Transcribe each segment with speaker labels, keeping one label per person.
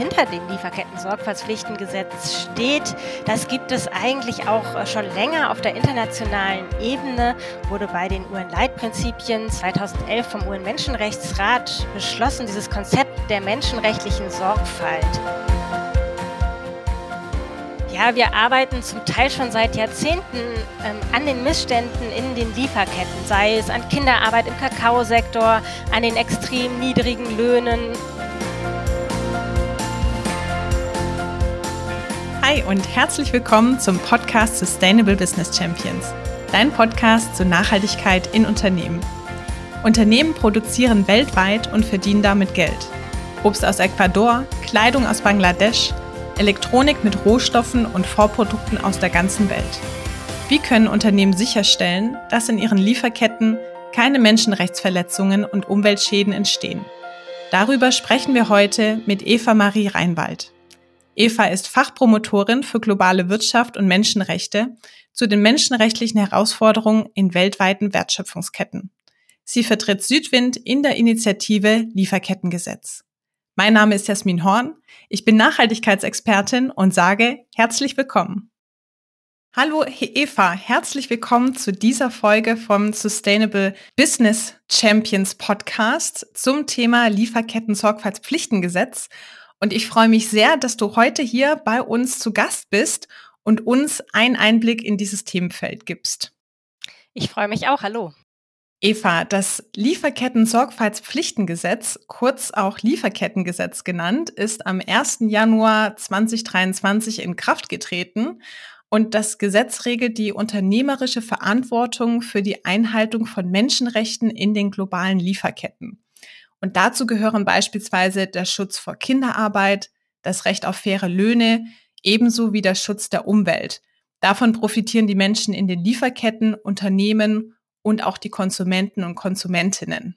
Speaker 1: hinter dem Lieferketten-Sorgfaltspflichtengesetz steht, das gibt es eigentlich auch äh, schon länger auf der internationalen Ebene, wurde bei den UN-Leitprinzipien 2011 vom UN-Menschenrechtsrat beschlossen, dieses Konzept der menschenrechtlichen Sorgfalt. Ja, wir arbeiten zum Teil schon seit Jahrzehnten ähm, an den Missständen in den Lieferketten, sei es an Kinderarbeit im Kakaosektor, an den extrem niedrigen Löhnen.
Speaker 2: Hi und herzlich willkommen zum Podcast Sustainable Business Champions, dein Podcast zur Nachhaltigkeit in Unternehmen. Unternehmen produzieren weltweit und verdienen damit Geld. Obst aus Ecuador, Kleidung aus Bangladesch, Elektronik mit Rohstoffen und Vorprodukten aus der ganzen Welt. Wie können Unternehmen sicherstellen, dass in ihren Lieferketten keine Menschenrechtsverletzungen und Umweltschäden entstehen? Darüber sprechen wir heute mit Eva Marie Reinwald. Eva ist Fachpromotorin für globale Wirtschaft und Menschenrechte zu den menschenrechtlichen Herausforderungen in weltweiten Wertschöpfungsketten. Sie vertritt Südwind in der Initiative Lieferkettengesetz. Mein Name ist Jasmin Horn. Ich bin Nachhaltigkeitsexpertin und sage herzlich willkommen. Hallo Eva, herzlich willkommen zu dieser Folge vom Sustainable Business Champions Podcast zum Thema Lieferketten-Sorgfaltspflichtengesetz. Und ich freue mich sehr, dass du heute hier bei uns zu Gast bist und uns einen Einblick in dieses Themenfeld gibst.
Speaker 1: Ich freue mich auch. Hallo.
Speaker 2: Eva, das Lieferketten-Sorgfaltspflichtengesetz, kurz auch Lieferkettengesetz genannt, ist am 1. Januar 2023 in Kraft getreten. Und das Gesetz regelt die unternehmerische Verantwortung für die Einhaltung von Menschenrechten in den globalen Lieferketten. Und dazu gehören beispielsweise der Schutz vor Kinderarbeit, das Recht auf faire Löhne, ebenso wie der Schutz der Umwelt. Davon profitieren die Menschen in den Lieferketten, Unternehmen und auch die Konsumenten und Konsumentinnen.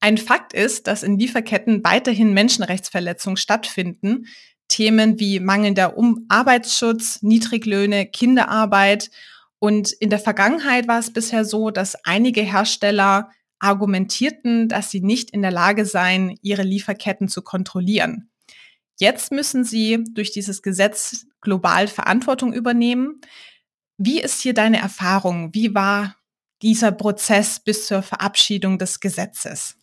Speaker 2: Ein Fakt ist, dass in Lieferketten weiterhin Menschenrechtsverletzungen stattfinden. Themen wie mangelnder um Arbeitsschutz, Niedriglöhne, Kinderarbeit. Und in der Vergangenheit war es bisher so, dass einige Hersteller argumentierten, dass sie nicht in der Lage seien, ihre Lieferketten zu kontrollieren. Jetzt müssen sie durch dieses Gesetz global Verantwortung übernehmen. Wie ist hier deine Erfahrung? Wie war dieser Prozess bis zur Verabschiedung des Gesetzes?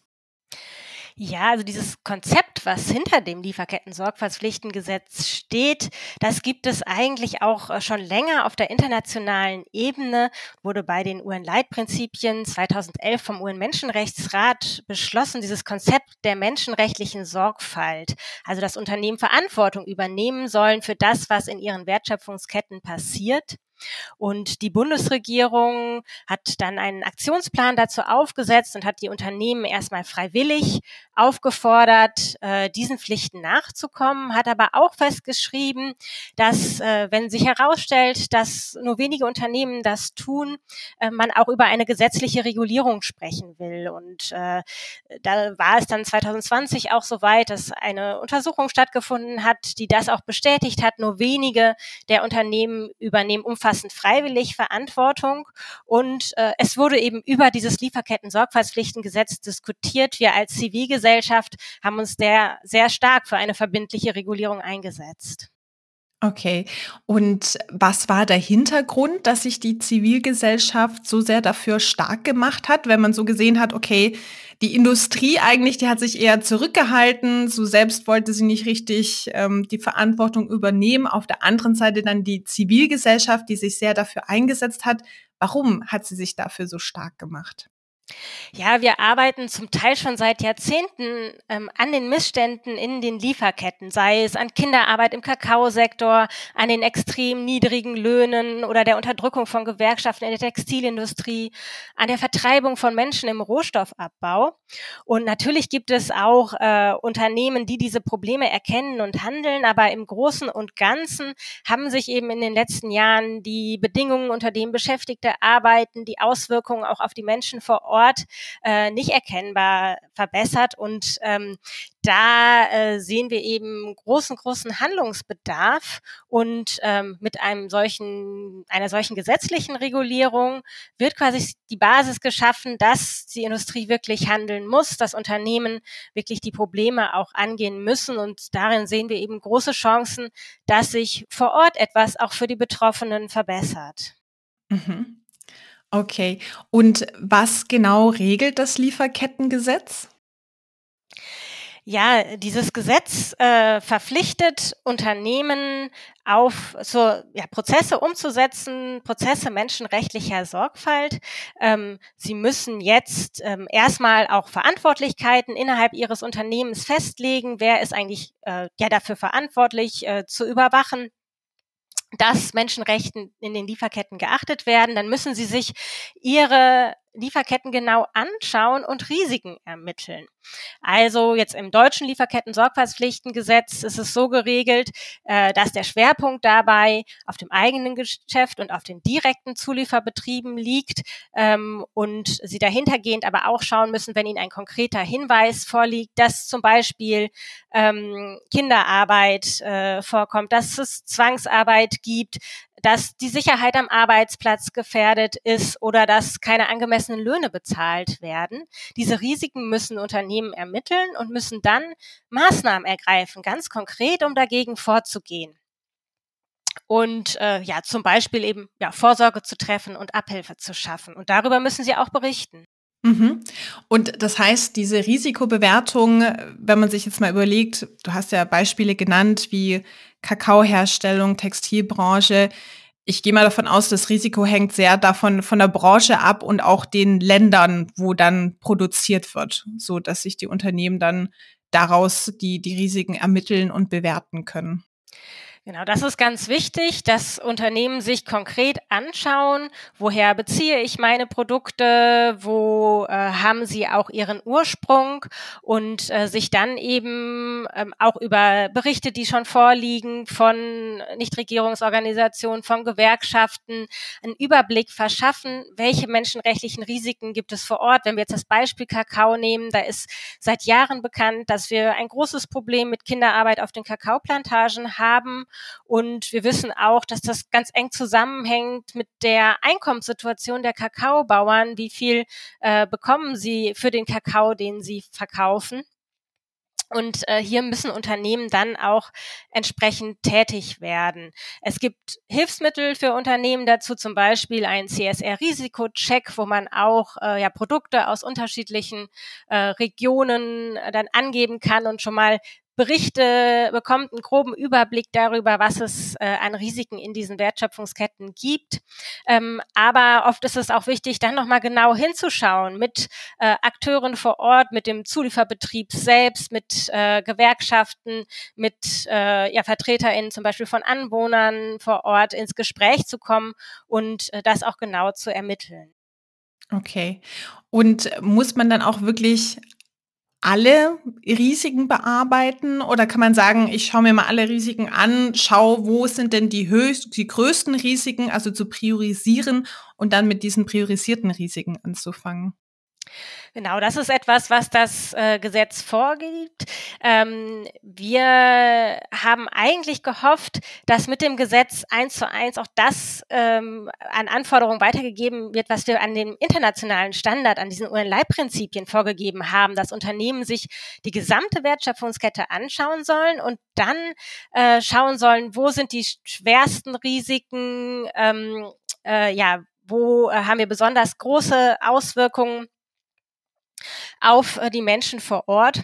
Speaker 1: Ja, also dieses Konzept, was hinter dem Lieferketten-Sorgfaltspflichtengesetz steht, das gibt es eigentlich auch äh, schon länger auf der internationalen Ebene, wurde bei den UN-Leitprinzipien 2011 vom UN-Menschenrechtsrat beschlossen, dieses Konzept der menschenrechtlichen Sorgfalt, also dass Unternehmen Verantwortung übernehmen sollen für das, was in ihren Wertschöpfungsketten passiert. Und die Bundesregierung hat dann einen Aktionsplan dazu aufgesetzt und hat die Unternehmen erstmal freiwillig aufgefordert, äh, diesen Pflichten nachzukommen, hat aber auch festgeschrieben, dass äh, wenn sich herausstellt, dass nur wenige Unternehmen das tun, äh, man auch über eine gesetzliche Regulierung sprechen will. Und äh, da war es dann 2020 auch so weit, dass eine Untersuchung stattgefunden hat, die das auch bestätigt hat. Nur wenige der Unternehmen übernehmen umfassend freiwillig Verantwortung. Und äh, es wurde eben über dieses Lieferketten-Sorgfaltspflichtengesetz diskutiert. Wir als Zivilgesellschaft Zivilgesellschaft haben uns der sehr stark für eine verbindliche Regulierung eingesetzt.
Speaker 2: Okay. Und was war der Hintergrund, dass sich die Zivilgesellschaft so sehr dafür stark gemacht hat, wenn man so gesehen hat, okay, die Industrie eigentlich, die hat sich eher zurückgehalten, so selbst wollte sie nicht richtig ähm, die Verantwortung übernehmen. Auf der anderen Seite dann die Zivilgesellschaft, die sich sehr dafür eingesetzt hat. Warum hat sie sich dafür so stark gemacht?
Speaker 1: Ja, wir arbeiten zum Teil schon seit Jahrzehnten ähm, an den Missständen in den Lieferketten, sei es an Kinderarbeit im Kakaosektor, an den extrem niedrigen Löhnen oder der Unterdrückung von Gewerkschaften in der Textilindustrie, an der Vertreibung von Menschen im Rohstoffabbau. Und natürlich gibt es auch äh, Unternehmen, die diese Probleme erkennen und handeln, aber im Großen und Ganzen haben sich eben in den letzten Jahren die Bedingungen, unter denen Beschäftigte arbeiten, die Auswirkungen auch auf die Menschen vor Ort, Ort äh, nicht erkennbar verbessert. Und ähm, da äh, sehen wir eben großen, großen Handlungsbedarf. Und ähm, mit einem solchen, einer solchen gesetzlichen Regulierung wird quasi die Basis geschaffen, dass die Industrie wirklich handeln muss, dass Unternehmen wirklich die Probleme auch angehen müssen. Und darin sehen wir eben große Chancen, dass sich vor Ort etwas auch für die Betroffenen verbessert.
Speaker 2: Mhm. Okay. Und was genau regelt das Lieferkettengesetz?
Speaker 1: Ja, dieses Gesetz äh, verpflichtet Unternehmen auf so ja, Prozesse umzusetzen, Prozesse menschenrechtlicher Sorgfalt. Ähm, sie müssen jetzt ähm, erstmal auch Verantwortlichkeiten innerhalb ihres Unternehmens festlegen. Wer ist eigentlich äh, ja dafür verantwortlich äh, zu überwachen? Dass Menschenrechten in den Lieferketten geachtet werden, dann müssen sie sich ihre Lieferketten genau anschauen und Risiken ermitteln. Also jetzt im deutschen Lieferketten-Sorgfaltspflichtengesetz ist es so geregelt, äh, dass der Schwerpunkt dabei auf dem eigenen Geschäft und auf den direkten Zulieferbetrieben liegt ähm, und sie dahintergehend aber auch schauen müssen, wenn ihnen ein konkreter Hinweis vorliegt, dass zum Beispiel ähm, Kinderarbeit äh, vorkommt, dass es Zwangsarbeit gibt, dass die Sicherheit am Arbeitsplatz gefährdet ist oder dass keine angemessenen Löhne bezahlt werden. Diese Risiken müssen Unternehmen ermitteln und müssen dann Maßnahmen ergreifen, ganz konkret, um dagegen vorzugehen. Und äh, ja, zum Beispiel eben ja, Vorsorge zu treffen und Abhilfe zu schaffen. Und darüber müssen sie auch berichten.
Speaker 2: Mhm. Und das heißt, diese Risikobewertung, wenn man sich jetzt mal überlegt, du hast ja Beispiele genannt wie Kakaoherstellung, Textilbranche. Ich gehe mal davon aus, das Risiko hängt sehr davon von der Branche ab und auch den Ländern, wo dann produziert wird, so dass sich die Unternehmen dann daraus die, die Risiken ermitteln und bewerten können.
Speaker 1: Genau, das ist ganz wichtig, dass Unternehmen sich konkret anschauen, woher beziehe ich meine Produkte, wo äh, haben sie auch ihren Ursprung und äh, sich dann eben ähm, auch über Berichte, die schon vorliegen, von Nichtregierungsorganisationen, von Gewerkschaften, einen Überblick verschaffen, welche menschenrechtlichen Risiken gibt es vor Ort. Wenn wir jetzt das Beispiel Kakao nehmen, da ist seit Jahren bekannt, dass wir ein großes Problem mit Kinderarbeit auf den Kakaoplantagen haben und wir wissen auch, dass das ganz eng zusammenhängt mit der Einkommenssituation der Kakaobauern. Wie viel äh, bekommen sie für den Kakao, den sie verkaufen? Und äh, hier müssen Unternehmen dann auch entsprechend tätig werden. Es gibt Hilfsmittel für Unternehmen dazu, zum Beispiel ein CSR-Risikocheck, wo man auch äh, ja, Produkte aus unterschiedlichen äh, Regionen äh, dann angeben kann und schon mal Berichte, bekommt einen groben Überblick darüber, was es äh, an Risiken in diesen Wertschöpfungsketten gibt. Ähm, aber oft ist es auch wichtig, dann nochmal genau hinzuschauen mit äh, Akteuren vor Ort, mit dem Zulieferbetrieb selbst, mit äh, Gewerkschaften, mit äh, ja, VertreterInnen zum Beispiel von Anwohnern vor Ort ins Gespräch zu kommen und äh, das auch genau zu ermitteln.
Speaker 2: Okay. Und muss man dann auch wirklich alle Risiken bearbeiten oder kann man sagen, ich schaue mir mal alle Risiken an, schaue, wo sind denn die höchst, die größten Risiken, also zu priorisieren und dann mit diesen priorisierten Risiken anzufangen?
Speaker 1: Genau, das ist etwas, was das äh, Gesetz vorgibt. Ähm, wir haben eigentlich gehofft, dass mit dem Gesetz eins zu eins auch das ähm, an Anforderungen weitergegeben wird, was wir an dem internationalen Standard, an diesen UN-Leitprinzipien vorgegeben haben, dass Unternehmen sich die gesamte Wertschöpfungskette anschauen sollen und dann äh, schauen sollen, wo sind die schwersten Risiken, ähm, äh, ja, wo äh, haben wir besonders große Auswirkungen auf äh, die Menschen vor Ort.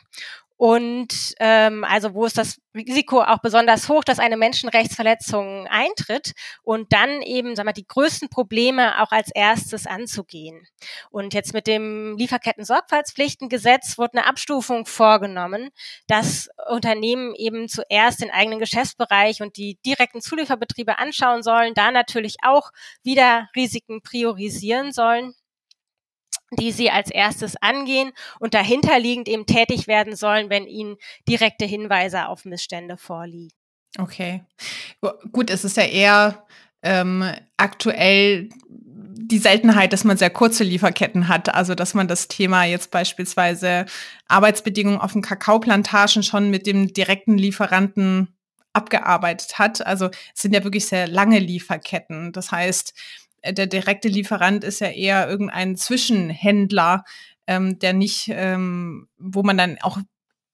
Speaker 1: Und ähm, also wo ist das Risiko auch besonders hoch, dass eine Menschenrechtsverletzung eintritt und dann eben sagen wir, die größten Probleme auch als erstes anzugehen. Und jetzt mit dem Lieferketten-Sorgfaltspflichtengesetz wurde eine Abstufung vorgenommen, dass Unternehmen eben zuerst den eigenen Geschäftsbereich und die direkten Zulieferbetriebe anschauen sollen, da natürlich auch wieder Risiken priorisieren sollen die sie als erstes angehen und dahinterliegend eben tätig werden sollen, wenn ihnen direkte Hinweise auf Missstände vorliegen.
Speaker 2: Okay. Gut, es ist ja eher ähm, aktuell die Seltenheit, dass man sehr kurze Lieferketten hat. Also dass man das Thema jetzt beispielsweise Arbeitsbedingungen auf den Kakaoplantagen schon mit dem direkten Lieferanten abgearbeitet hat. Also es sind ja wirklich sehr lange Lieferketten. Das heißt, der direkte Lieferant ist ja eher irgendein Zwischenhändler, ähm, der nicht, ähm, wo man dann auch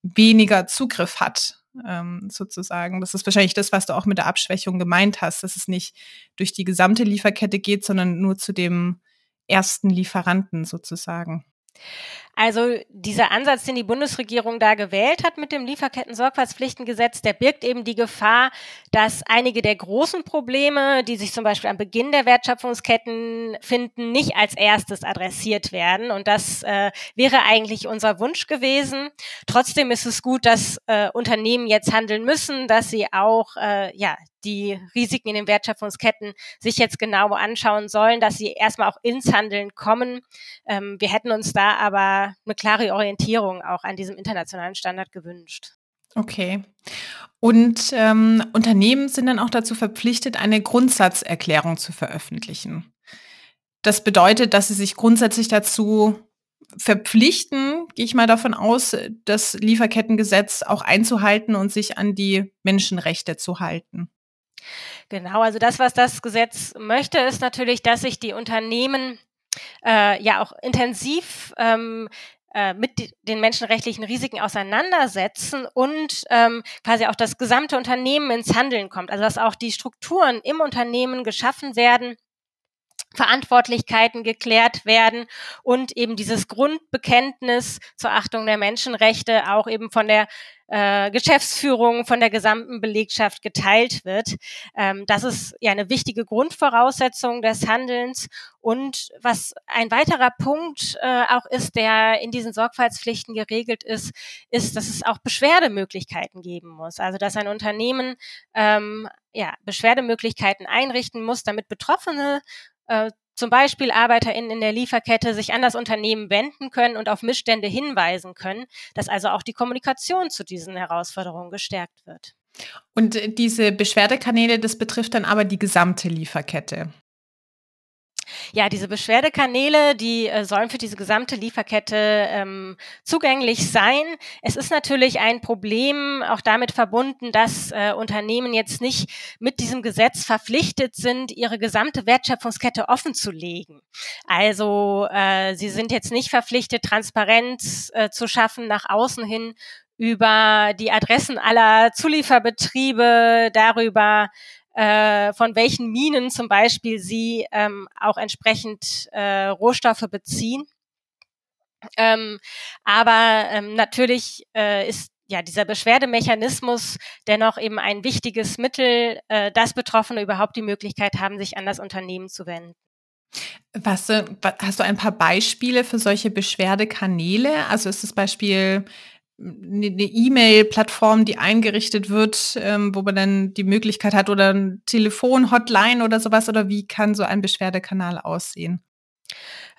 Speaker 2: weniger Zugriff hat, ähm, sozusagen. Das ist wahrscheinlich das, was du auch mit der Abschwächung gemeint hast, dass es nicht durch die gesamte Lieferkette geht, sondern nur zu dem ersten Lieferanten sozusagen.
Speaker 1: Also dieser Ansatz, den die Bundesregierung da gewählt hat mit dem Lieferketten-Sorgfaltspflichtengesetz, der birgt eben die Gefahr, dass einige der großen Probleme, die sich zum Beispiel am Beginn der Wertschöpfungsketten finden, nicht als erstes adressiert werden. Und das äh, wäre eigentlich unser Wunsch gewesen. Trotzdem ist es gut, dass äh, Unternehmen jetzt handeln müssen, dass sie auch äh, ja die Risiken in den Wertschöpfungsketten sich jetzt genau anschauen sollen, dass sie erstmal auch ins Handeln kommen. Ähm, wir hätten uns da aber eine klare Orientierung auch an diesem internationalen Standard gewünscht.
Speaker 2: Okay. Und ähm, Unternehmen sind dann auch dazu verpflichtet, eine Grundsatzerklärung zu veröffentlichen. Das bedeutet, dass sie sich grundsätzlich dazu verpflichten, gehe ich mal davon aus, das Lieferkettengesetz auch einzuhalten und sich an die Menschenrechte zu halten.
Speaker 1: Genau, also das, was das Gesetz möchte, ist natürlich, dass sich die Unternehmen äh, ja auch intensiv ähm, äh, mit den menschenrechtlichen Risiken auseinandersetzen und ähm, quasi auch das gesamte Unternehmen ins Handeln kommt. Also dass auch die Strukturen im Unternehmen geschaffen werden, Verantwortlichkeiten geklärt werden und eben dieses Grundbekenntnis zur Achtung der Menschenrechte auch eben von der äh, Geschäftsführung, von der gesamten Belegschaft geteilt wird. Ähm, das ist ja eine wichtige Grundvoraussetzung des Handelns. Und was ein weiterer Punkt äh, auch ist, der in diesen Sorgfaltspflichten geregelt ist, ist, dass es auch Beschwerdemöglichkeiten geben muss. Also dass ein Unternehmen ähm, ja, Beschwerdemöglichkeiten einrichten muss, damit Betroffene äh, zum Beispiel ArbeiterInnen in der Lieferkette sich an das Unternehmen wenden können und auf Missstände hinweisen können, dass also auch die Kommunikation zu diesen Herausforderungen gestärkt wird.
Speaker 2: Und äh, diese Beschwerdekanäle, das betrifft dann aber die gesamte Lieferkette.
Speaker 1: Ja, diese Beschwerdekanäle, die äh, sollen für diese gesamte Lieferkette ähm, zugänglich sein. Es ist natürlich ein Problem auch damit verbunden, dass äh, Unternehmen jetzt nicht mit diesem Gesetz verpflichtet sind, ihre gesamte Wertschöpfungskette offen zu legen. Also äh, sie sind jetzt nicht verpflichtet, Transparenz äh, zu schaffen nach außen hin über die Adressen aller Zulieferbetriebe, darüber, äh, von welchen Minen zum Beispiel sie ähm, auch entsprechend äh, Rohstoffe beziehen. Ähm, aber ähm, natürlich äh, ist ja dieser Beschwerdemechanismus dennoch eben ein wichtiges Mittel, äh, dass Betroffene überhaupt die Möglichkeit haben, sich an das Unternehmen zu wenden.
Speaker 2: Was, hast du ein paar Beispiele für solche Beschwerdekanäle? Also ist das Beispiel eine E-Mail-Plattform, die eingerichtet wird, ähm, wo man dann die Möglichkeit hat oder ein Telefon, Hotline oder sowas oder wie kann so ein Beschwerdekanal aussehen?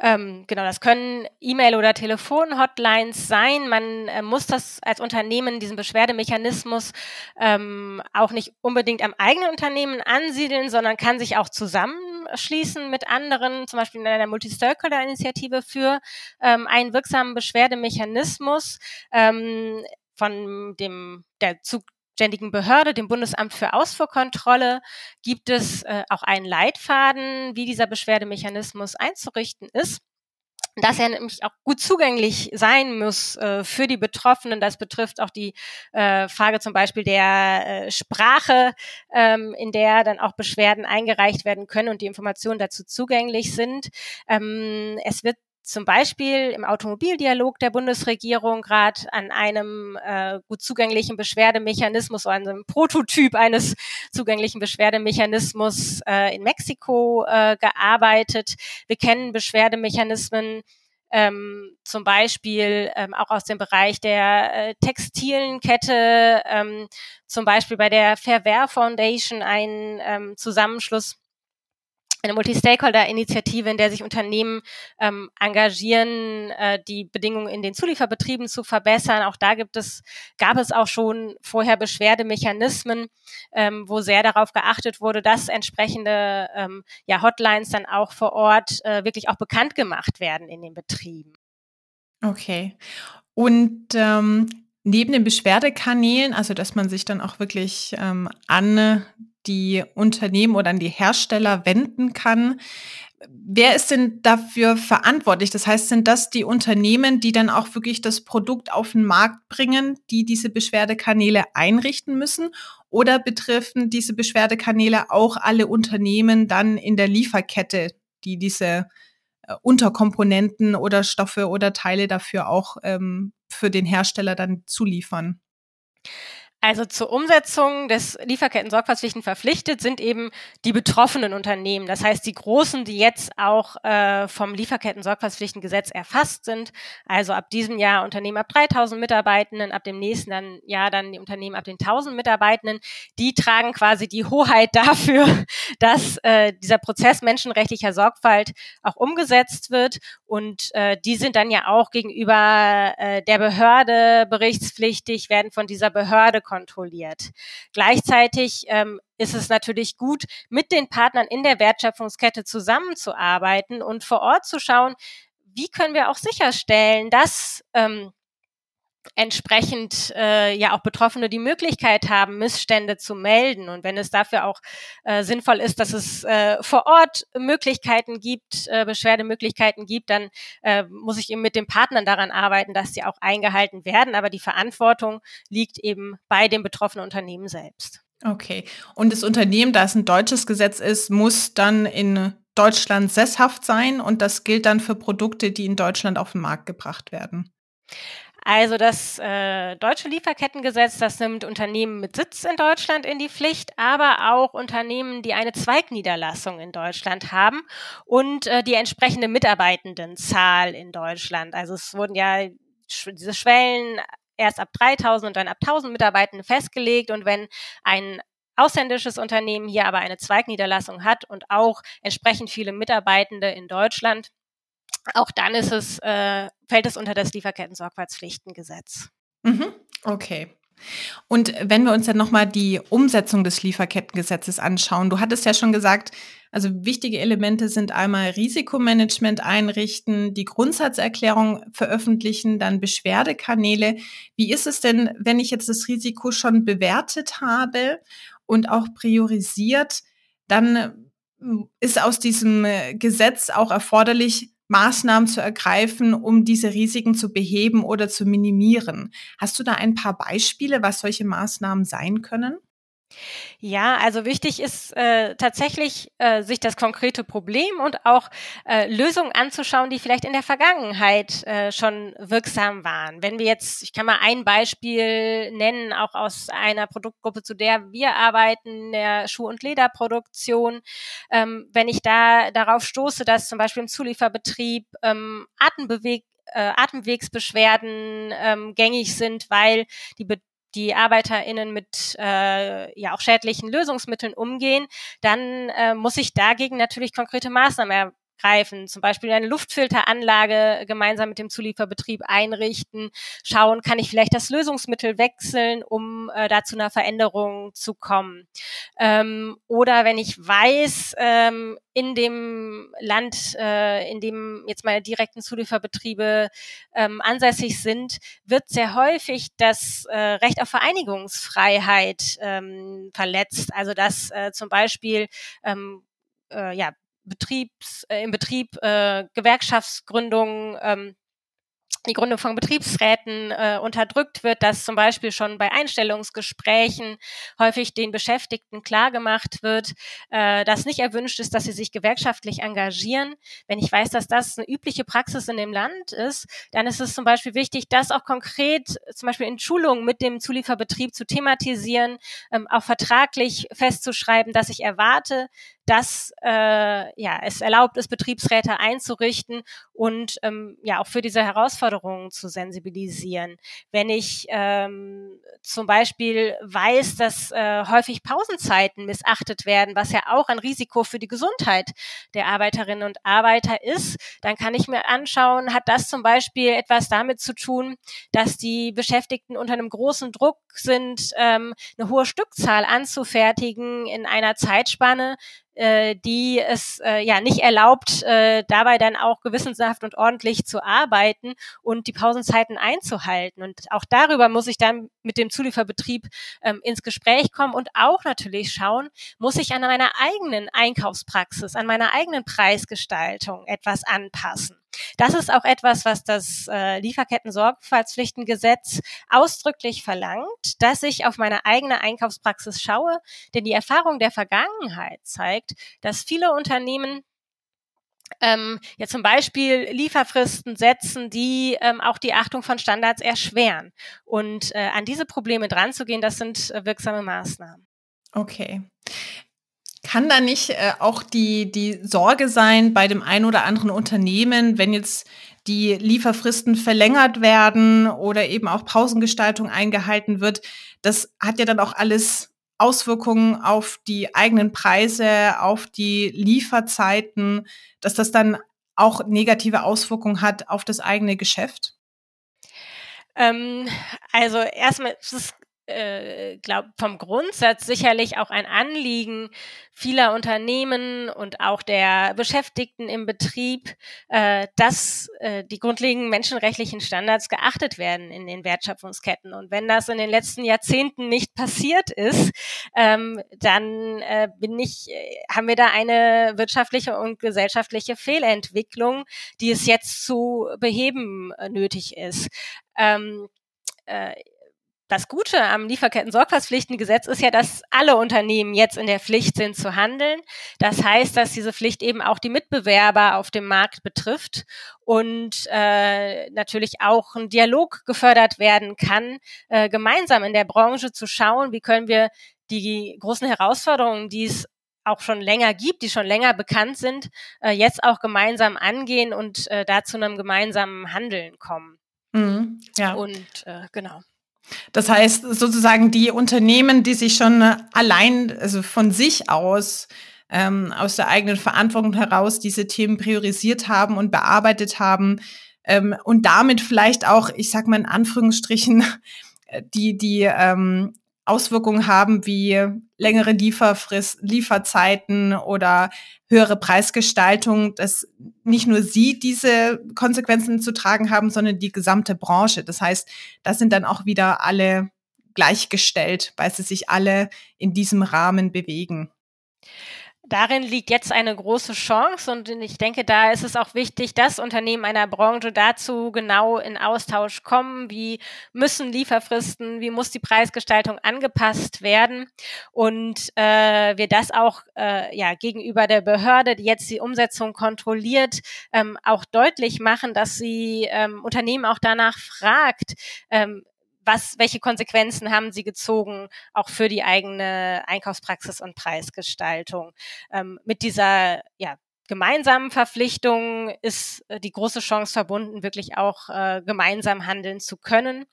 Speaker 1: Ähm, genau, das können E-Mail- oder Telefon-Hotlines sein. Man äh, muss das als Unternehmen, diesen Beschwerdemechanismus, ähm, auch nicht unbedingt am eigenen Unternehmen ansiedeln, sondern kann sich auch zusammenschließen mit anderen, zum Beispiel in einer Multi-Stakeholder-Initiative für ähm, einen wirksamen Beschwerdemechanismus ähm, von dem der zuständigen Behörde, dem Bundesamt für Ausfuhrkontrolle, gibt es äh, auch einen Leitfaden, wie dieser Beschwerdemechanismus einzurichten ist dass er nämlich auch gut zugänglich sein muss äh, für die Betroffenen. Das betrifft auch die äh, Frage zum Beispiel der äh, Sprache, ähm, in der dann auch Beschwerden eingereicht werden können und die Informationen dazu zugänglich sind. Ähm, es wird zum Beispiel im Automobildialog der Bundesregierung gerade an einem äh, gut zugänglichen Beschwerdemechanismus oder einem Prototyp eines zugänglichen Beschwerdemechanismus äh, in Mexiko äh, gearbeitet. Wir kennen Beschwerdemechanismen ähm, zum Beispiel ähm, auch aus dem Bereich der äh, textilen Kette, ähm, zum Beispiel bei der Fair Wear Foundation ein ähm, Zusammenschluss eine Multi-Stakeholder-Initiative, in der sich Unternehmen ähm, engagieren, äh, die Bedingungen in den Zulieferbetrieben zu verbessern. Auch da gibt es, gab es auch schon vorher Beschwerdemechanismen, ähm, wo sehr darauf geachtet wurde, dass entsprechende ähm, ja, Hotlines dann auch vor Ort äh, wirklich auch bekannt gemacht werden in den Betrieben.
Speaker 2: Okay. Und ähm, neben den Beschwerdekanälen, also dass man sich dann auch wirklich ähm, an die Unternehmen oder an die Hersteller wenden kann. Wer ist denn dafür verantwortlich? Das heißt, sind das die Unternehmen, die dann auch wirklich das Produkt auf den Markt bringen, die diese Beschwerdekanäle einrichten müssen? Oder betreffen diese Beschwerdekanäle auch alle Unternehmen dann in der Lieferkette, die diese äh, Unterkomponenten oder Stoffe oder Teile dafür auch ähm, für den Hersteller dann zuliefern?
Speaker 1: Also zur Umsetzung des Lieferketten-Sorgfaltspflichten verpflichtet sind eben die betroffenen Unternehmen. Das heißt, die großen, die jetzt auch äh, vom Lieferketten-Sorgfaltspflichtengesetz erfasst sind. Also ab diesem Jahr Unternehmen ab 3000 Mitarbeitenden, ab dem nächsten dann, Jahr dann die Unternehmen ab den 1000 Mitarbeitenden. Die tragen quasi die Hoheit dafür, dass äh, dieser Prozess menschenrechtlicher Sorgfalt auch umgesetzt wird. Und äh, die sind dann ja auch gegenüber äh, der Behörde berichtspflichtig, werden von dieser Behörde kontrolliert. Gleichzeitig ähm, ist es natürlich gut, mit den Partnern in der Wertschöpfungskette zusammenzuarbeiten und vor Ort zu schauen, wie können wir auch sicherstellen, dass ähm, entsprechend äh, ja auch Betroffene die Möglichkeit haben, Missstände zu melden. Und wenn es dafür auch äh, sinnvoll ist, dass es äh, vor Ort Möglichkeiten gibt, äh, Beschwerdemöglichkeiten gibt, dann äh, muss ich eben mit den Partnern daran arbeiten, dass sie auch eingehalten werden. Aber die Verantwortung liegt eben bei dem betroffenen Unternehmen selbst.
Speaker 2: Okay. Und das Unternehmen, da es ein deutsches Gesetz ist, muss dann in Deutschland sesshaft sein und das gilt dann für Produkte, die in Deutschland auf den Markt gebracht werden.
Speaker 1: Also das äh, deutsche Lieferkettengesetz, das nimmt Unternehmen mit Sitz in Deutschland in die Pflicht, aber auch Unternehmen, die eine Zweigniederlassung in Deutschland haben und äh, die entsprechende Mitarbeitendenzahl in Deutschland. Also es wurden ja diese Schwellen erst ab 3000 und dann ab 1000 Mitarbeitenden festgelegt und wenn ein ausländisches Unternehmen hier aber eine Zweigniederlassung hat und auch entsprechend viele Mitarbeitende in Deutschland, auch dann ist es, äh, fällt es unter das Lieferketten-Sorgfaltspflichtengesetz.
Speaker 2: Mhm. Okay. Und wenn wir uns dann nochmal die Umsetzung des Lieferkettengesetzes anschauen, du hattest ja schon gesagt, also wichtige Elemente sind einmal Risikomanagement einrichten, die Grundsatzerklärung veröffentlichen, dann Beschwerdekanäle. Wie ist es denn, wenn ich jetzt das Risiko schon bewertet habe und auch priorisiert, dann ist aus diesem äh, Gesetz auch erforderlich, Maßnahmen zu ergreifen, um diese Risiken zu beheben oder zu minimieren. Hast du da ein paar Beispiele, was solche Maßnahmen sein können?
Speaker 1: Ja, also wichtig ist äh, tatsächlich, äh, sich das konkrete Problem und auch äh, Lösungen anzuschauen, die vielleicht in der Vergangenheit äh, schon wirksam waren. Wenn wir jetzt, ich kann mal ein Beispiel nennen, auch aus einer Produktgruppe, zu der wir arbeiten, der Schuh- und Lederproduktion. Ähm, wenn ich da darauf stoße, dass zum Beispiel im Zulieferbetrieb ähm, Atembeweg äh, Atemwegsbeschwerden ähm, gängig sind, weil die Be die ArbeiterInnen mit äh, ja auch schädlichen Lösungsmitteln umgehen, dann äh, muss ich dagegen natürlich konkrete Maßnahmen greifen, zum Beispiel eine Luftfilteranlage gemeinsam mit dem Zulieferbetrieb einrichten, schauen, kann ich vielleicht das Lösungsmittel wechseln, um äh, da zu einer Veränderung zu kommen. Ähm, oder wenn ich weiß, ähm, in dem Land, äh, in dem jetzt meine direkten Zulieferbetriebe ähm, ansässig sind, wird sehr häufig das äh, Recht auf Vereinigungsfreiheit ähm, verletzt. Also dass äh, zum Beispiel ähm, äh, ja, Betriebs, äh, im Betrieb äh, Gewerkschaftsgründungen ähm, die Gründung von Betriebsräten äh, unterdrückt wird, dass zum Beispiel schon bei Einstellungsgesprächen häufig den Beschäftigten klargemacht wird, äh, dass nicht erwünscht ist, dass sie sich gewerkschaftlich engagieren. Wenn ich weiß, dass das eine übliche Praxis in dem Land ist, dann ist es zum Beispiel wichtig, das auch konkret zum Beispiel in Schulungen mit dem Zulieferbetrieb zu thematisieren, ähm, auch vertraglich festzuschreiben, dass ich erwarte, dass äh, ja, es erlaubt ist, Betriebsräte einzurichten und ähm, ja auch für diese Herausforderungen zu sensibilisieren. Wenn ich ähm, zum Beispiel weiß, dass äh, häufig Pausenzeiten missachtet werden, was ja auch ein Risiko für die Gesundheit der Arbeiterinnen und Arbeiter ist, dann kann ich mir anschauen, hat das zum Beispiel etwas damit zu tun, dass die Beschäftigten unter einem großen Druck sind, ähm, eine hohe Stückzahl anzufertigen in einer Zeitspanne, äh, die es äh, ja nicht erlaubt, äh, dabei dann auch gewissenhaft und ordentlich zu arbeiten und die Pausenzeiten einzuhalten. Und auch darüber muss ich dann mit dem Zulieferbetrieb ähm, ins Gespräch kommen und auch natürlich schauen, muss ich an meiner eigenen Einkaufspraxis, an meiner eigenen Preisgestaltung etwas anpassen. Das ist auch etwas, was das äh, Lieferketten-Sorgfaltspflichtengesetz ausdrücklich verlangt, dass ich auf meine eigene Einkaufspraxis schaue, denn die Erfahrung der Vergangenheit zeigt, dass viele Unternehmen ähm, ja zum Beispiel Lieferfristen setzen, die ähm, auch die Achtung von Standards erschweren. Und äh, an diese Probleme dran zu gehen, das sind äh, wirksame Maßnahmen.
Speaker 2: Okay. Kann da nicht äh, auch die, die Sorge sein bei dem einen oder anderen Unternehmen, wenn jetzt die Lieferfristen verlängert werden oder eben auch Pausengestaltung eingehalten wird? Das hat ja dann auch alles Auswirkungen auf die eigenen Preise, auf die Lieferzeiten, dass das dann auch negative Auswirkungen hat auf das eigene Geschäft?
Speaker 1: Ähm, also erstmal ist es äh, vom Grundsatz sicherlich auch ein Anliegen vieler Unternehmen und auch der Beschäftigten im Betrieb, äh, dass äh, die grundlegenden menschenrechtlichen Standards geachtet werden in den Wertschöpfungsketten. Und wenn das in den letzten Jahrzehnten nicht passiert ist, ähm, dann äh, bin ich, äh, haben wir da eine wirtschaftliche und gesellschaftliche Fehlentwicklung, die es jetzt zu beheben äh, nötig ist. Ähm, äh, das Gute am Lieferketten-Sorgfaltspflichtengesetz ist ja, dass alle Unternehmen jetzt in der Pflicht sind zu handeln. Das heißt, dass diese Pflicht eben auch die Mitbewerber auf dem Markt betrifft und äh, natürlich auch ein Dialog gefördert werden kann, äh, gemeinsam in der Branche zu schauen, wie können wir die großen Herausforderungen, die es auch schon länger gibt, die schon länger bekannt sind, äh, jetzt auch gemeinsam angehen und äh, da zu einem gemeinsamen Handeln kommen. Mhm, ja. Und äh, genau.
Speaker 2: Das heißt sozusagen die Unternehmen, die sich schon allein, also von sich aus, ähm, aus der eigenen Verantwortung heraus diese Themen priorisiert haben und bearbeitet haben ähm, und damit vielleicht auch, ich sag mal in Anführungsstrichen, die, die ähm, Auswirkungen haben wie längere Lieferfrist, Lieferzeiten oder höhere Preisgestaltung, dass nicht nur sie diese Konsequenzen zu tragen haben, sondern die gesamte Branche. Das heißt, da sind dann auch wieder alle gleichgestellt, weil sie sich alle in diesem Rahmen bewegen
Speaker 1: darin liegt jetzt eine große Chance und ich denke, da ist es auch wichtig, dass Unternehmen einer Branche dazu genau in Austausch kommen. Wie müssen Lieferfristen, wie muss die Preisgestaltung angepasst werden und äh, wir das auch äh, ja gegenüber der Behörde, die jetzt die Umsetzung kontrolliert, ähm, auch deutlich machen, dass sie ähm, Unternehmen auch danach fragt, ähm, was, welche Konsequenzen haben Sie gezogen, auch für die eigene Einkaufspraxis und Preisgestaltung? Ähm, mit dieser, ja, gemeinsamen Verpflichtung ist äh, die große Chance verbunden, wirklich auch äh, gemeinsam handeln zu können.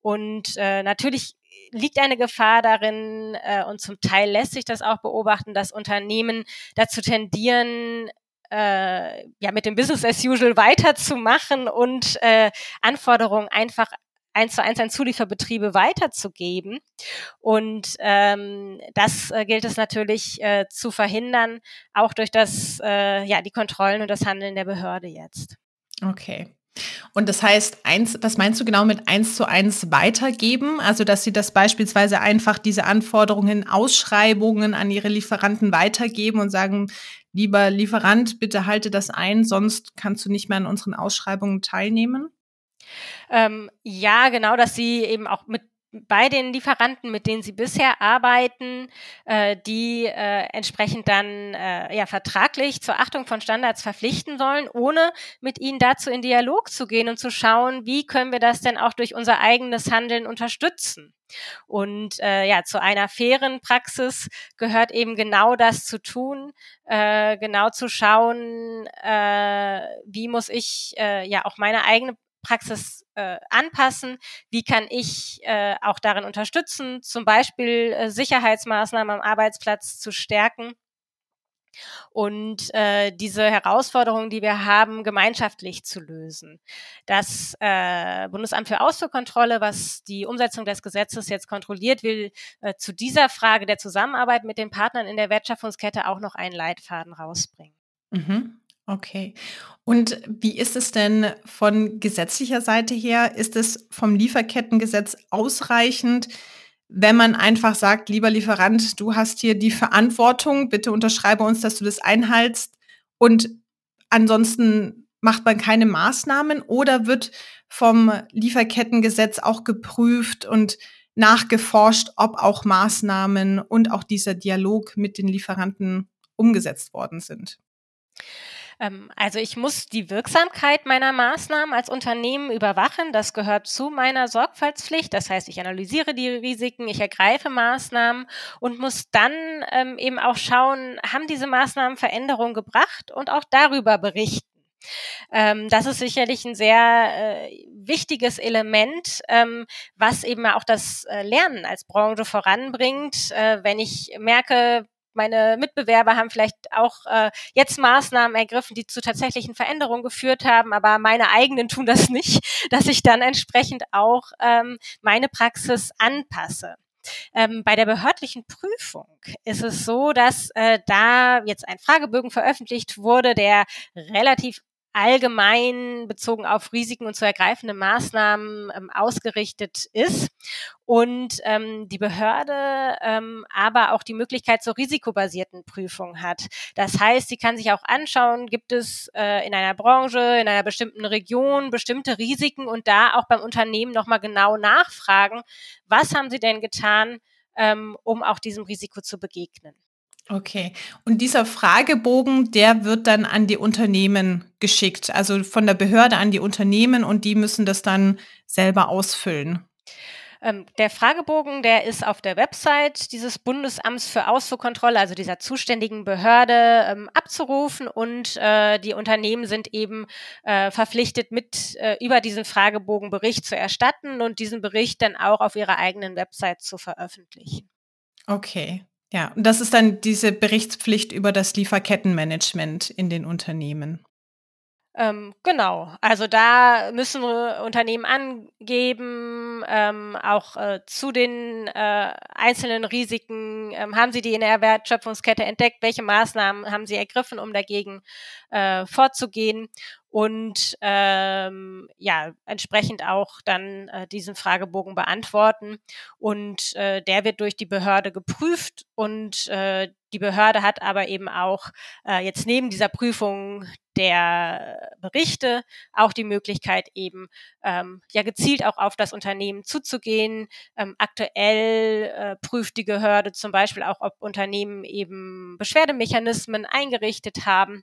Speaker 1: Und äh, natürlich liegt eine Gefahr darin, äh, und zum Teil lässt sich das auch beobachten, dass Unternehmen dazu tendieren, äh, ja, mit dem Business as usual weiterzumachen und äh, Anforderungen einfach eins zu eins an Zulieferbetriebe weiterzugeben. Und ähm, das äh, gilt es natürlich äh, zu verhindern, auch durch das, äh, ja, die Kontrollen und das Handeln der Behörde jetzt.
Speaker 2: Okay. Und das heißt, eins, was meinst du genau mit eins zu eins weitergeben? Also, dass sie das beispielsweise einfach diese Anforderungen, Ausschreibungen an ihre Lieferanten weitergeben und sagen, lieber Lieferant, bitte halte das ein, sonst kannst du nicht mehr an unseren Ausschreibungen teilnehmen?
Speaker 1: Ähm, ja, genau, dass sie eben auch mit bei den Lieferanten, mit denen sie bisher arbeiten, äh, die äh, entsprechend dann äh, ja vertraglich zur Achtung von Standards verpflichten sollen, ohne mit ihnen dazu in Dialog zu gehen und zu schauen, wie können wir das denn auch durch unser eigenes Handeln unterstützen. Und äh, ja, zu einer fairen Praxis gehört eben genau das zu tun, äh, genau zu schauen, äh, wie muss ich äh, ja auch meine eigene Praxis äh, anpassen? Wie kann ich äh, auch darin unterstützen, zum Beispiel äh, Sicherheitsmaßnahmen am Arbeitsplatz zu stärken? und äh, diese Herausforderungen, die wir haben, gemeinschaftlich zu lösen. Das äh, Bundesamt für Ausfuhrkontrolle, was die Umsetzung des Gesetzes jetzt kontrolliert, will äh, zu dieser Frage der Zusammenarbeit mit den Partnern in der Wertschöpfungskette auch noch einen Leitfaden rausbringen.
Speaker 2: Mhm. Okay. Und wie ist es denn von gesetzlicher Seite her? Ist es vom Lieferkettengesetz ausreichend, wenn man einfach sagt, lieber Lieferant, du hast hier die Verantwortung, bitte unterschreibe uns, dass du das einhaltst und ansonsten macht man keine Maßnahmen oder wird vom Lieferkettengesetz auch geprüft und nachgeforscht, ob auch Maßnahmen und auch dieser Dialog mit den Lieferanten umgesetzt worden sind?
Speaker 1: Ähm, also ich muss die Wirksamkeit meiner Maßnahmen als Unternehmen überwachen. Das gehört zu meiner Sorgfaltspflicht. Das heißt, ich analysiere die Risiken, ich ergreife Maßnahmen und muss dann ähm, eben auch schauen, haben diese Maßnahmen Veränderungen gebracht und auch darüber berichten. Ähm, das ist sicherlich ein sehr äh, wichtiges Element, was eben auch das äh, Lernen als Branche voranbringt. Äh, wenn ich merke, meine Mitbewerber haben vielleicht auch äh, jetzt Maßnahmen ergriffen, die zu tatsächlichen Veränderungen geführt haben, aber meine eigenen tun das nicht, dass ich dann entsprechend auch ähm, meine Praxis anpasse. Ähm, bei der behördlichen Prüfung ist es so, dass äh, da jetzt ein Fragebögen veröffentlicht wurde, der relativ allgemein bezogen auf Risiken und zu ergreifende Maßnahmen ähm, ausgerichtet ist und ähm, die Behörde ähm, aber auch die Möglichkeit zur risikobasierten Prüfung hat. Das heißt, sie kann sich auch anschauen, gibt es äh, in einer Branche, in einer bestimmten Region bestimmte Risiken und da auch beim Unternehmen nochmal genau nachfragen, was haben sie denn getan, ähm, um auch diesem Risiko zu begegnen.
Speaker 2: Okay. Und dieser Fragebogen, der wird dann an die Unternehmen geschickt, also von der Behörde an die Unternehmen und die müssen das dann selber ausfüllen.
Speaker 1: Ähm, der Fragebogen, der ist auf der Website dieses Bundesamts für Ausfuhrkontrolle, also dieser zuständigen Behörde, ähm, abzurufen und äh, die Unternehmen sind eben äh, verpflichtet, mit äh, über diesen Fragebogen Bericht zu erstatten und diesen Bericht dann auch auf ihrer eigenen Website zu veröffentlichen.
Speaker 2: Okay. Ja, und das ist dann diese Berichtspflicht über das Lieferkettenmanagement in den Unternehmen.
Speaker 1: Ähm, genau, also da müssen Unternehmen angeben, ähm, auch äh, zu den äh, einzelnen Risiken, ähm, haben sie die in der Wertschöpfungskette entdeckt, welche Maßnahmen haben sie ergriffen, um dagegen äh, vorzugehen und ähm, ja entsprechend auch dann äh, diesen Fragebogen beantworten und äh, der wird durch die Behörde geprüft und äh, die Behörde hat aber eben auch äh, jetzt neben dieser Prüfung der Berichte auch die Möglichkeit eben ähm, ja gezielt auch auf das Unternehmen zuzugehen. Ähm, aktuell äh, prüft die Behörde zum Beispiel auch, ob Unternehmen eben Beschwerdemechanismen eingerichtet haben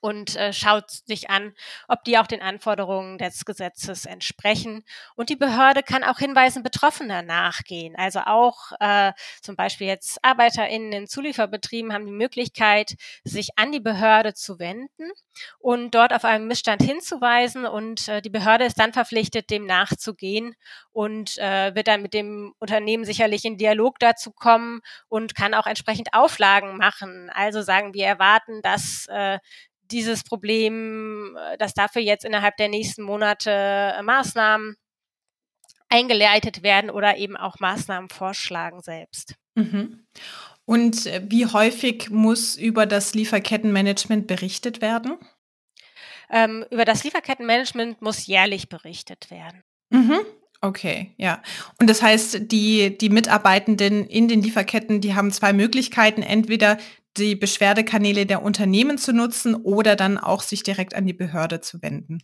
Speaker 1: und äh, schaut sich an, ob die auch den Anforderungen des Gesetzes entsprechen. Und die Behörde kann auch Hinweisen Betroffener nachgehen. Also auch äh, zum Beispiel jetzt ArbeiterInnen in Zulieferbetrieben haben die Möglichkeit, sich an die Behörde zu wenden und dort auf einen Missstand hinzuweisen. Und äh, die Behörde ist dann verpflichtet, dem nachzugehen und äh, wird dann mit dem Unternehmen sicherlich in Dialog dazu kommen und kann auch entsprechend Auflagen machen. Also sagen wir erwarten, dass äh, dieses Problem, äh, dass dafür jetzt innerhalb der nächsten Monate äh, Maßnahmen eingeleitet werden oder eben auch Maßnahmen vorschlagen selbst.
Speaker 2: Mhm. Und äh, wie häufig muss über das Lieferkettenmanagement berichtet werden?
Speaker 1: Ähm, über das Lieferkettenmanagement muss jährlich berichtet werden.
Speaker 2: Mhm. Okay, ja. Und das heißt, die, die Mitarbeitenden in den Lieferketten, die haben zwei Möglichkeiten. Entweder die Beschwerdekanäle der Unternehmen zu nutzen oder dann auch sich direkt an die Behörde zu wenden.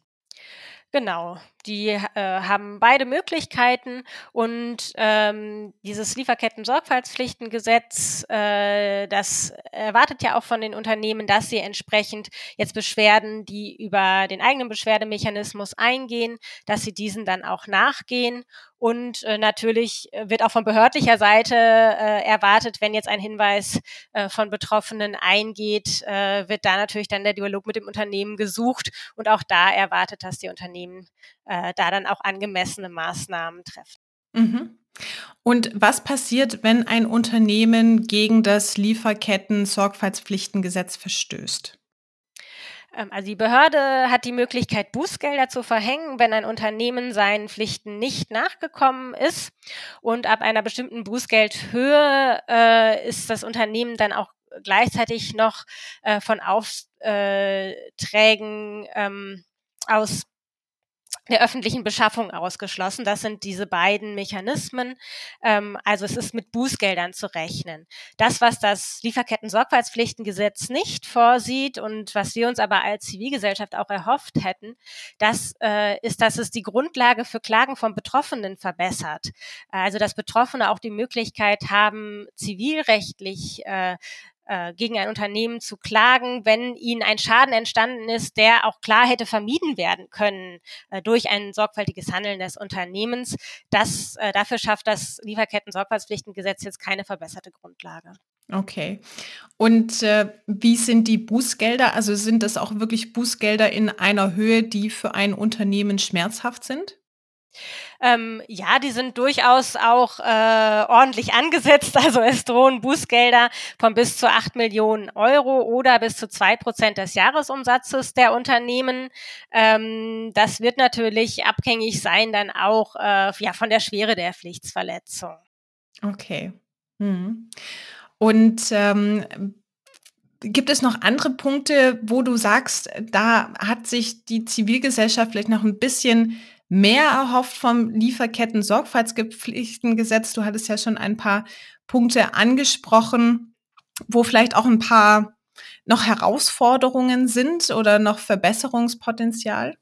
Speaker 1: Genau. Die äh, haben beide Möglichkeiten und ähm, dieses Lieferketten-Sorgfaltspflichtengesetz, äh, das erwartet ja auch von den Unternehmen, dass sie entsprechend jetzt Beschwerden, die über den eigenen Beschwerdemechanismus eingehen, dass sie diesen dann auch nachgehen und äh, natürlich wird auch von behördlicher Seite äh, erwartet, wenn jetzt ein Hinweis äh, von Betroffenen eingeht, äh, wird da natürlich dann der Dialog mit dem Unternehmen gesucht. Und auch da erwartet, dass die Unternehmen äh, da dann auch angemessene Maßnahmen treffen.
Speaker 2: Mhm. Und was passiert, wenn ein Unternehmen gegen das Lieferketten-Sorgfaltspflichtengesetz verstößt?
Speaker 1: Ähm, also die Behörde hat die Möglichkeit, Bußgelder zu verhängen, wenn ein Unternehmen seinen Pflichten nicht nachgekommen ist. Und ab einer bestimmten Bußgeldhöhe äh, ist das Unternehmen dann auch gleichzeitig noch äh, von Aufträgen ähm, aus der öffentlichen Beschaffung ausgeschlossen. Das sind diese beiden Mechanismen. Ähm, also es ist mit Bußgeldern zu rechnen. Das, was das Lieferketten-Sorgfaltspflichtengesetz nicht vorsieht und was wir uns aber als Zivilgesellschaft auch erhofft hätten, das äh, ist, dass es die Grundlage für Klagen von Betroffenen verbessert. Also dass Betroffene auch die Möglichkeit haben, zivilrechtlich äh, gegen ein Unternehmen zu klagen, wenn ihnen ein Schaden entstanden ist, der auch klar hätte vermieden werden können äh, durch ein sorgfältiges Handeln des Unternehmens. Das, äh, dafür schafft das Lieferketten-Sorgfaltspflichtengesetz jetzt keine verbesserte Grundlage.
Speaker 2: Okay. Und äh, wie sind die Bußgelder? Also sind das auch wirklich Bußgelder in einer Höhe, die für ein Unternehmen schmerzhaft sind?
Speaker 1: Ähm, ja, die sind durchaus auch äh, ordentlich angesetzt. Also es drohen Bußgelder von bis zu acht Millionen Euro oder bis zu zwei Prozent des Jahresumsatzes der Unternehmen. Ähm, das wird natürlich abhängig sein dann auch äh, ja, von der Schwere der Pflichtsverletzung.
Speaker 2: Okay. Hm. Und ähm, Gibt es noch andere Punkte, wo du sagst, da hat sich die Zivilgesellschaft vielleicht noch ein bisschen mehr erhofft vom Lieferketten-Sorgfaltspflichtengesetz. Du hattest ja schon ein paar Punkte angesprochen, wo vielleicht auch ein paar noch Herausforderungen sind oder noch Verbesserungspotenzial.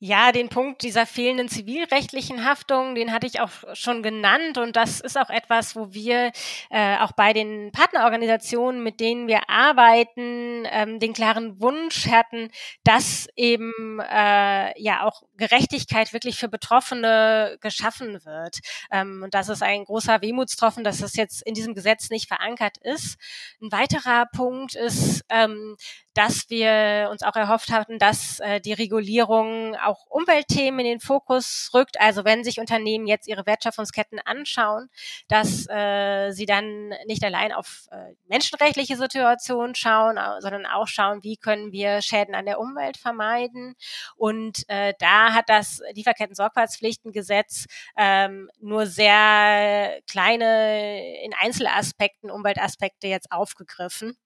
Speaker 1: Ja, den Punkt dieser fehlenden zivilrechtlichen Haftung, den hatte ich auch schon genannt und das ist auch etwas, wo wir äh, auch bei den Partnerorganisationen, mit denen wir arbeiten, ähm, den klaren Wunsch hatten, dass eben äh, ja auch Gerechtigkeit wirklich für Betroffene geschaffen wird. Ähm, und das ist ein großer Wehmutstropfen, dass das jetzt in diesem Gesetz nicht verankert ist. Ein weiterer Punkt ist, ähm, dass wir uns auch erhofft hatten, dass äh, die Regulierung auch Umweltthemen in den Fokus rückt. Also wenn sich Unternehmen jetzt ihre Wertschöpfungsketten anschauen, dass äh, sie dann nicht allein auf äh, menschenrechtliche Situationen schauen, sondern auch schauen, wie können wir Schäden an der Umwelt vermeiden. Und äh, da hat das Lieferketten-Sorgfaltspflichtengesetz ähm, nur sehr kleine in Einzelaspekten Umweltaspekte jetzt aufgegriffen.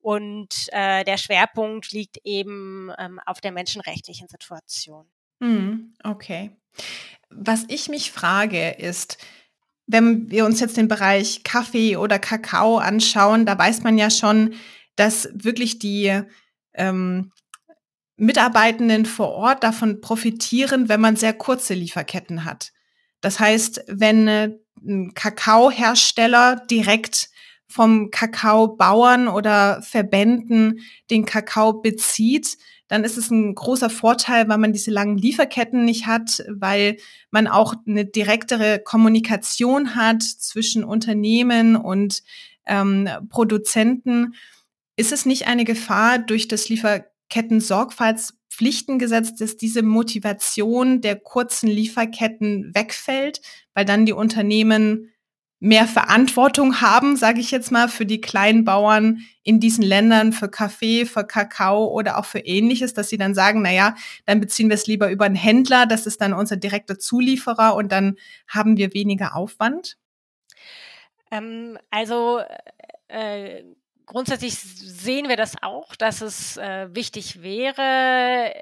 Speaker 1: Und äh, der Schwerpunkt liegt eben ähm, auf der menschenrechtlichen Situation.
Speaker 2: Hm, okay. Was ich mich frage ist, wenn wir uns jetzt den Bereich Kaffee oder Kakao anschauen, da weiß man ja schon, dass wirklich die ähm, Mitarbeitenden vor Ort davon profitieren, wenn man sehr kurze Lieferketten hat. Das heißt, wenn äh, ein Kakaohersteller direkt vom Kakaobauern oder Verbänden den Kakao bezieht, dann ist es ein großer Vorteil, weil man diese langen Lieferketten nicht hat, weil man auch eine direktere Kommunikation hat zwischen Unternehmen und ähm, Produzenten. Ist es nicht eine Gefahr durch das Lieferketten-Sorgfaltspflichtengesetz, dass diese Motivation der kurzen Lieferketten wegfällt, weil dann die Unternehmen mehr Verantwortung haben, sage ich jetzt mal, für die kleinen Bauern in diesen Ländern, für Kaffee, für Kakao oder auch für ähnliches, dass sie dann sagen, na ja, dann beziehen wir es lieber über einen Händler, das ist dann unser direkter Zulieferer und dann haben wir weniger Aufwand?
Speaker 1: Ähm, also äh, grundsätzlich sehen wir das auch, dass es äh, wichtig wäre,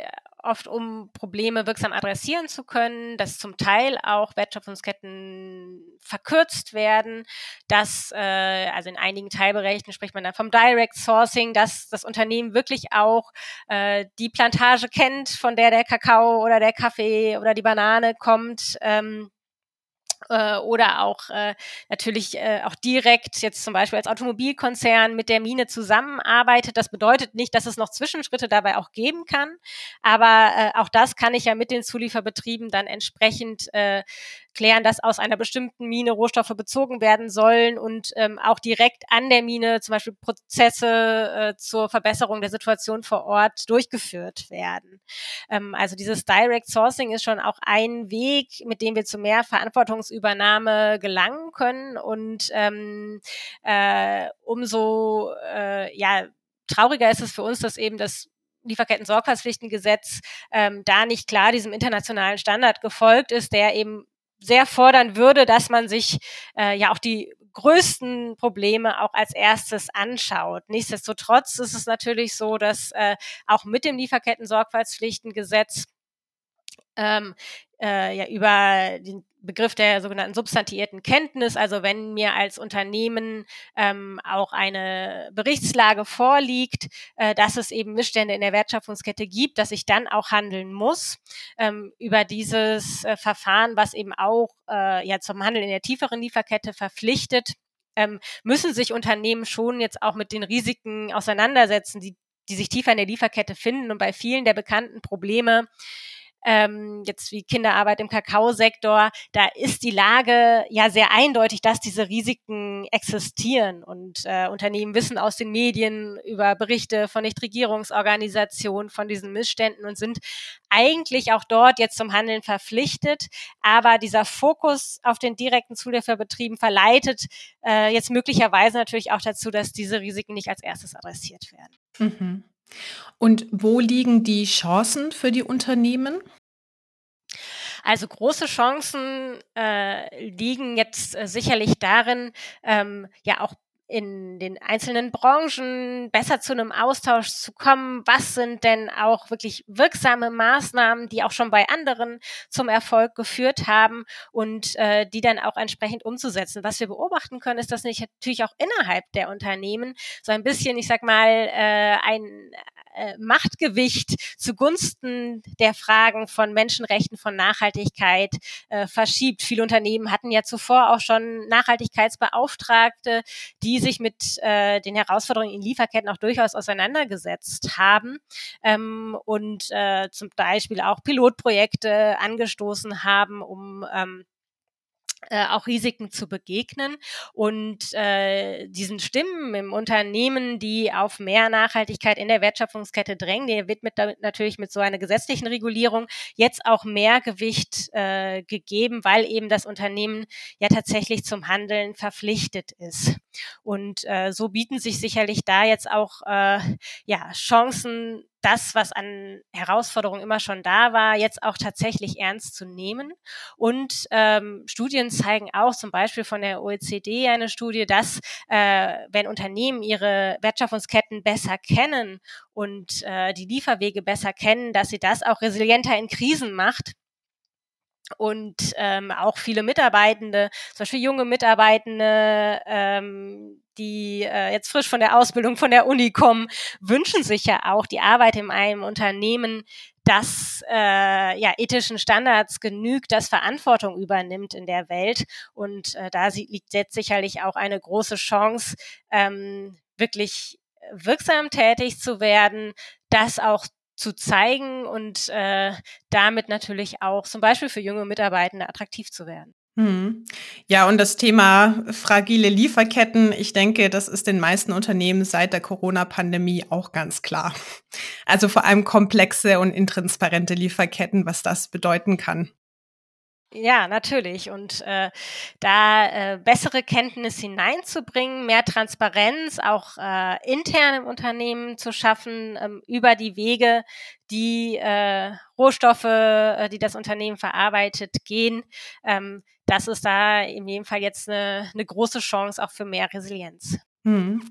Speaker 1: oft um Probleme wirksam adressieren zu können, dass zum Teil auch Wertschöpfungsketten verkürzt werden, dass äh, also in einigen Teilbereichen spricht man dann vom Direct Sourcing, dass das Unternehmen wirklich auch äh, die Plantage kennt, von der der Kakao oder der Kaffee oder die Banane kommt. Ähm, äh, oder auch äh, natürlich äh, auch direkt jetzt zum Beispiel als Automobilkonzern mit der Mine zusammenarbeitet. Das bedeutet nicht, dass es noch Zwischenschritte dabei auch geben kann, aber äh, auch das kann ich ja mit den Zulieferbetrieben dann entsprechend äh, klären, dass aus einer bestimmten Mine Rohstoffe bezogen werden sollen und ähm, auch direkt an der Mine zum Beispiel Prozesse äh, zur Verbesserung der Situation vor Ort durchgeführt werden. Ähm, also dieses Direct Sourcing ist schon auch ein Weg, mit dem wir zu mehr Verantwortungsübernahme gelangen können und ähm, äh, umso äh, ja trauriger ist es für uns, dass eben das Lieferketten-Sorgfaltspflichtengesetz ähm, da nicht klar diesem internationalen Standard gefolgt ist, der eben sehr fordern würde, dass man sich äh, ja auch die größten Probleme auch als erstes anschaut. Nichtsdestotrotz ist es natürlich so, dass äh, auch mit dem Lieferketten-Sorgfaltspflichtengesetz ähm, äh, ja über den Begriff der sogenannten substantiierten Kenntnis, also wenn mir als Unternehmen ähm, auch eine Berichtslage vorliegt, äh, dass es eben Missstände in der Wertschöpfungskette gibt, dass ich dann auch handeln muss ähm, über dieses äh, Verfahren, was eben auch äh, ja zum Handeln in der tieferen Lieferkette verpflichtet, ähm, müssen sich Unternehmen schon jetzt auch mit den Risiken auseinandersetzen, die, die sich tiefer in der Lieferkette finden. Und bei vielen der bekannten Probleme ähm, jetzt wie Kinderarbeit im Kakaosektor, da ist die Lage ja sehr eindeutig, dass diese Risiken existieren. Und äh, Unternehmen wissen aus den Medien über Berichte von Nichtregierungsorganisationen von diesen Missständen und sind eigentlich auch dort jetzt zum Handeln verpflichtet. Aber dieser Fokus auf den direkten Zulieferbetrieben verleitet äh, jetzt möglicherweise natürlich auch dazu, dass diese Risiken nicht als erstes adressiert werden.
Speaker 2: Mhm. Und wo liegen die Chancen für die Unternehmen?
Speaker 1: Also große Chancen äh, liegen jetzt äh, sicherlich darin, ähm, ja auch in den einzelnen Branchen besser zu einem Austausch zu kommen. Was sind denn auch wirklich wirksame Maßnahmen, die auch schon bei anderen zum Erfolg geführt haben und äh, die dann auch entsprechend umzusetzen? Was wir beobachten können, ist, dass natürlich auch innerhalb der Unternehmen so ein bisschen, ich sag mal, äh, ein äh, Machtgewicht zugunsten der Fragen von Menschenrechten, von Nachhaltigkeit äh, verschiebt. Viele Unternehmen hatten ja zuvor auch schon Nachhaltigkeitsbeauftragte, die sich mit äh, den Herausforderungen in Lieferketten auch durchaus auseinandergesetzt haben ähm, und äh, zum Beispiel auch Pilotprojekte angestoßen haben, um ähm, äh, auch Risiken zu begegnen und äh, diesen Stimmen im Unternehmen, die auf mehr Nachhaltigkeit in der Wertschöpfungskette drängen, der wird mit, natürlich mit so einer gesetzlichen Regulierung jetzt auch mehr Gewicht äh, gegeben, weil eben das Unternehmen ja tatsächlich zum Handeln verpflichtet ist. Und äh, so bieten sich sicherlich da jetzt auch äh, ja Chancen das, was an Herausforderungen immer schon da war, jetzt auch tatsächlich ernst zu nehmen. Und ähm, Studien zeigen auch, zum Beispiel von der OECD eine Studie, dass äh, wenn Unternehmen ihre Wertschöpfungsketten besser kennen und äh, die Lieferwege besser kennen, dass sie das auch resilienter in Krisen macht und ähm, auch viele Mitarbeitende, zum Beispiel junge Mitarbeitende, ähm, die äh, jetzt frisch von der Ausbildung von der Uni kommen, wünschen sich ja auch die Arbeit in einem Unternehmen, das äh, ja ethischen Standards genügt, das Verantwortung übernimmt in der Welt. Und äh, da liegt jetzt sicherlich auch eine große Chance, ähm, wirklich wirksam tätig zu werden, das auch zu zeigen und äh, damit natürlich auch zum Beispiel für junge Mitarbeitende attraktiv zu werden.
Speaker 2: Hm. Ja, und das Thema fragile Lieferketten, ich denke, das ist den meisten Unternehmen seit der Corona-Pandemie auch ganz klar. Also vor allem komplexe und intransparente Lieferketten, was das bedeuten kann.
Speaker 1: Ja, natürlich. Und äh, da äh, bessere Kenntnis hineinzubringen, mehr Transparenz auch äh, intern im Unternehmen zu schaffen ähm, über die Wege, die äh, Rohstoffe, äh, die das Unternehmen verarbeitet, gehen. Ähm, das ist da in jedem Fall jetzt eine, eine große Chance auch für mehr Resilienz.
Speaker 2: Hm.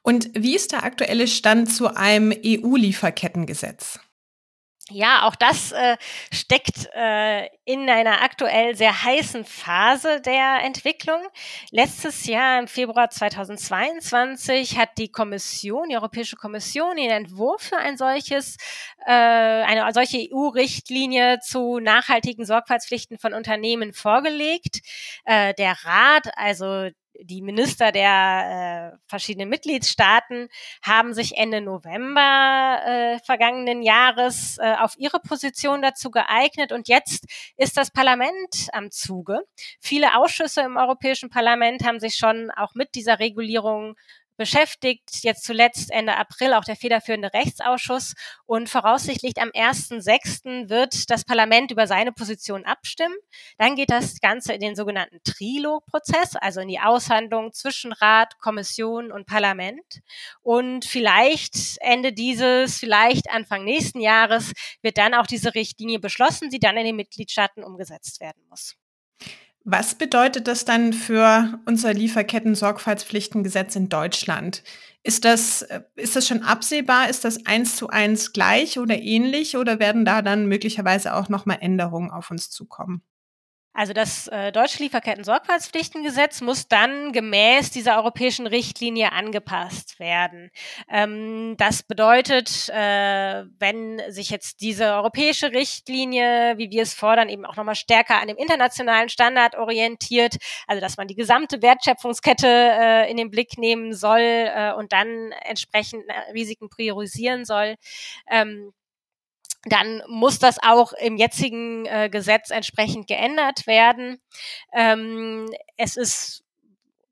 Speaker 2: Und wie ist der aktuelle Stand zu einem EU-Lieferkettengesetz?
Speaker 1: Ja, auch das äh, steckt äh, in einer aktuell sehr heißen Phase der Entwicklung. Letztes Jahr im Februar 2022 hat die Kommission, die Europäische Kommission, den Entwurf für ein solches, äh, eine solche EU-Richtlinie zu nachhaltigen Sorgfaltspflichten von Unternehmen vorgelegt. Äh, der Rat, also die Minister der äh, verschiedenen Mitgliedstaaten haben sich Ende November äh, vergangenen Jahres äh, auf ihre Position dazu geeignet und jetzt ist das Parlament am Zuge. Viele Ausschüsse im Europäischen Parlament haben sich schon auch mit dieser Regulierung beschäftigt. Jetzt zuletzt Ende April auch der federführende Rechtsausschuss. Und voraussichtlich am 1.6. wird das Parlament über seine Position abstimmen. Dann geht das Ganze in den sogenannten Trilog-Prozess, also in die Aushandlung zwischen Rat, Kommission und Parlament. Und vielleicht Ende dieses, vielleicht Anfang nächsten Jahres wird dann auch diese Richtlinie beschlossen, die dann in den Mitgliedstaaten umgesetzt werden muss.
Speaker 2: Was bedeutet das dann für unser Lieferketten-Sorgfaltspflichtengesetz in Deutschland? Ist das, äh, ist das schon absehbar? Ist das eins zu eins gleich oder ähnlich? Oder werden da dann möglicherweise auch nochmal Änderungen auf uns zukommen?
Speaker 1: Also das äh, deutsche Lieferketten-Sorgfaltspflichtengesetz muss dann gemäß dieser europäischen Richtlinie angepasst werden. Ähm, das bedeutet, äh, wenn sich jetzt diese europäische Richtlinie, wie wir es fordern, eben auch nochmal stärker an dem internationalen Standard orientiert, also dass man die gesamte Wertschöpfungskette äh, in den Blick nehmen soll äh, und dann entsprechend äh, Risiken priorisieren soll, ähm, dann muss das auch im jetzigen äh, Gesetz entsprechend geändert werden. Ähm, es ist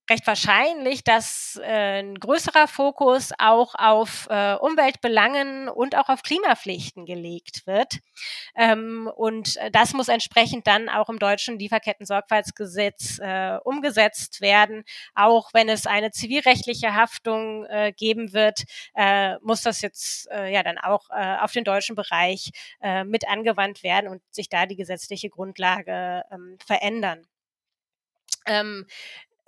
Speaker 1: recht wahrscheinlich, dass äh, ein größerer Fokus auch auf äh, Umweltbelangen und auch auf Klimapflichten gelegt wird. Ähm, und das muss entsprechend dann auch im deutschen Lieferketten-Sorgfaltsgesetz äh, umgesetzt werden. Auch wenn es eine zivilrechtliche Haftung äh, geben wird, äh, muss das jetzt äh, ja dann auch äh, auf den deutschen Bereich äh, mit angewandt werden und sich da die gesetzliche Grundlage ähm, verändern. Ähm,